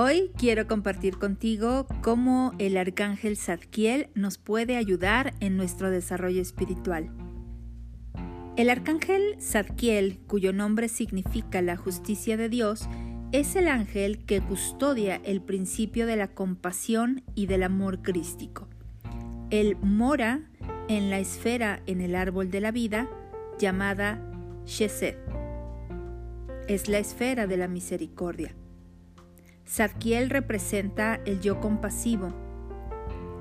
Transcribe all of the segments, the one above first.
Hoy quiero compartir contigo cómo el arcángel Zadkiel nos puede ayudar en nuestro desarrollo espiritual. El arcángel Zadkiel, cuyo nombre significa la justicia de Dios, es el ángel que custodia el principio de la compasión y del amor crístico. Él mora en la esfera en el árbol de la vida llamada Shesed. Es la esfera de la misericordia. Zadkiel representa el yo compasivo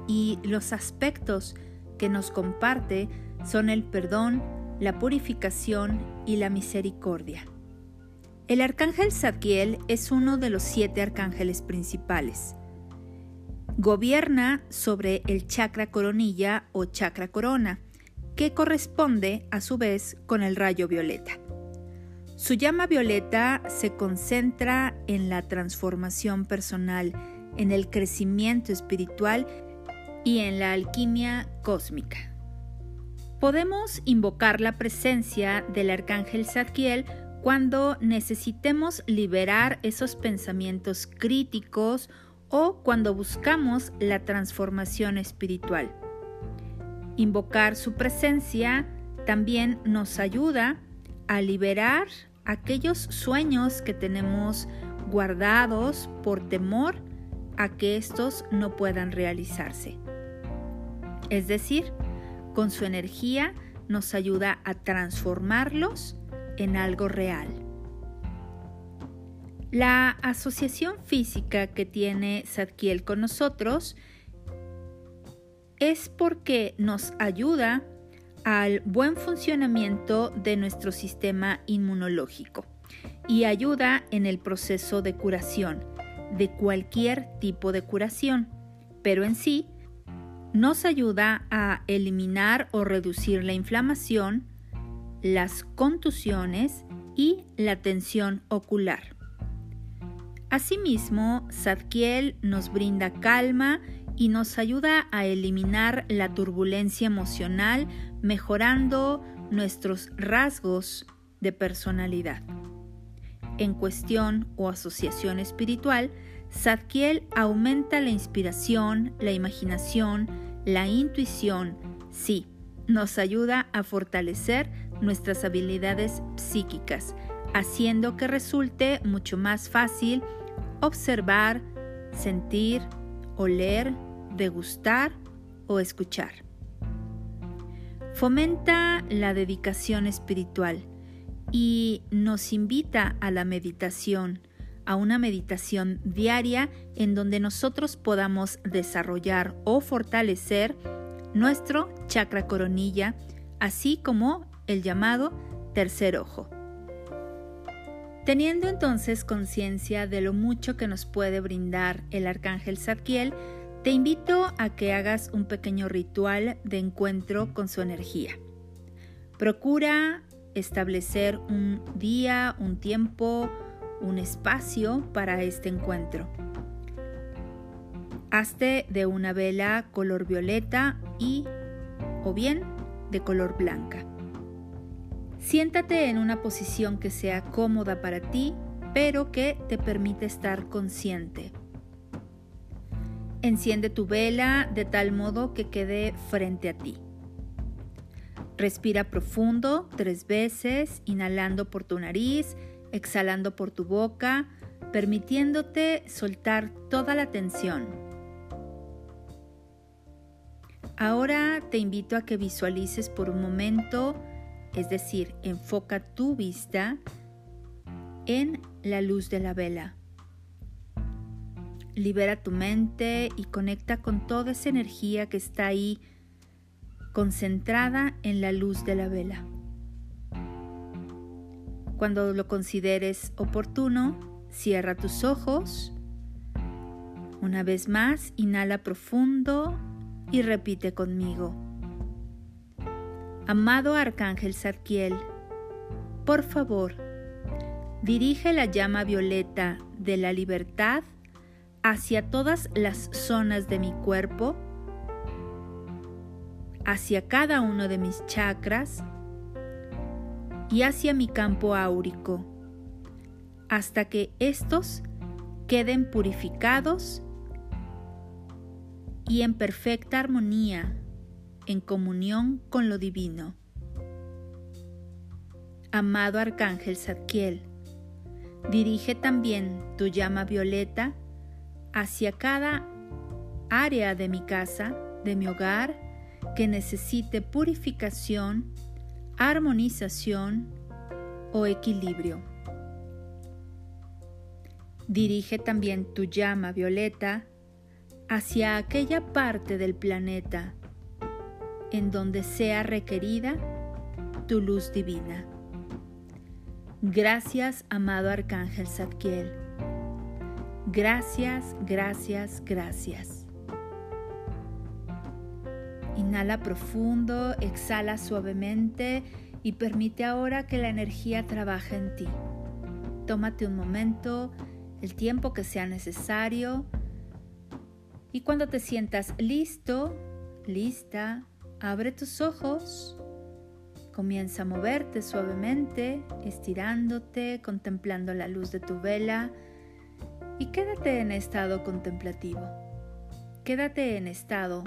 y los aspectos que nos comparte son el perdón, la purificación y la misericordia. El arcángel Zadkiel es uno de los siete arcángeles principales. Gobierna sobre el chakra coronilla o chakra corona, que corresponde a su vez con el rayo violeta. Su llama violeta se concentra en la transformación personal, en el crecimiento espiritual y en la alquimia cósmica. Podemos invocar la presencia del arcángel Zadkiel cuando necesitemos liberar esos pensamientos críticos o cuando buscamos la transformación espiritual. Invocar su presencia también nos ayuda a liberar aquellos sueños que tenemos guardados por temor a que estos no puedan realizarse. Es decir, con su energía nos ayuda a transformarlos en algo real. La asociación física que tiene Zadkiel con nosotros es porque nos ayuda al buen funcionamiento de nuestro sistema inmunológico y ayuda en el proceso de curación, de cualquier tipo de curación, pero en sí nos ayuda a eliminar o reducir la inflamación, las contusiones y la tensión ocular. Asimismo, Zadkiel nos brinda calma y nos ayuda a eliminar la turbulencia emocional mejorando nuestros rasgos de personalidad. En cuestión o asociación espiritual, Zadkiel aumenta la inspiración, la imaginación, la intuición, sí, nos ayuda a fortalecer nuestras habilidades psíquicas, haciendo que resulte mucho más fácil observar, sentir, oler, degustar o escuchar. Fomenta la dedicación espiritual y nos invita a la meditación, a una meditación diaria en donde nosotros podamos desarrollar o fortalecer nuestro chakra coronilla, así como el llamado tercer ojo. Teniendo entonces conciencia de lo mucho que nos puede brindar el arcángel Zadkiel, te invito a que hagas un pequeño ritual de encuentro con su energía. Procura establecer un día, un tiempo, un espacio para este encuentro. Hazte de una vela color violeta y o bien de color blanca. Siéntate en una posición que sea cómoda para ti, pero que te permite estar consciente. Enciende tu vela de tal modo que quede frente a ti. Respira profundo tres veces, inhalando por tu nariz, exhalando por tu boca, permitiéndote soltar toda la tensión. Ahora te invito a que visualices por un momento, es decir, enfoca tu vista en la luz de la vela. Libera tu mente y conecta con toda esa energía que está ahí concentrada en la luz de la vela. Cuando lo consideres oportuno, cierra tus ojos. Una vez más, inhala profundo y repite conmigo. Amado Arcángel Zadkiel, por favor, dirige la llama violeta de la libertad hacia todas las zonas de mi cuerpo, hacia cada uno de mis chakras y hacia mi campo áurico, hasta que estos queden purificados y en perfecta armonía, en comunión con lo divino. Amado Arcángel Zadkiel, dirige también tu llama violeta hacia cada área de mi casa, de mi hogar, que necesite purificación, armonización o equilibrio. Dirige también tu llama violeta hacia aquella parte del planeta en donde sea requerida tu luz divina. Gracias, amado Arcángel Zadkiel. Gracias, gracias, gracias. Inhala profundo, exhala suavemente y permite ahora que la energía trabaje en ti. Tómate un momento el tiempo que sea necesario. Y cuando te sientas listo, lista, abre tus ojos, comienza a moverte suavemente, estirándote, contemplando la luz de tu vela y quédate en estado contemplativo. Quédate en estado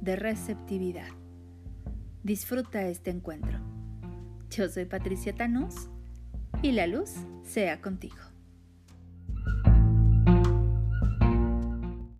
de receptividad. Disfruta este encuentro. Yo soy Patricia Tanús y la luz sea contigo.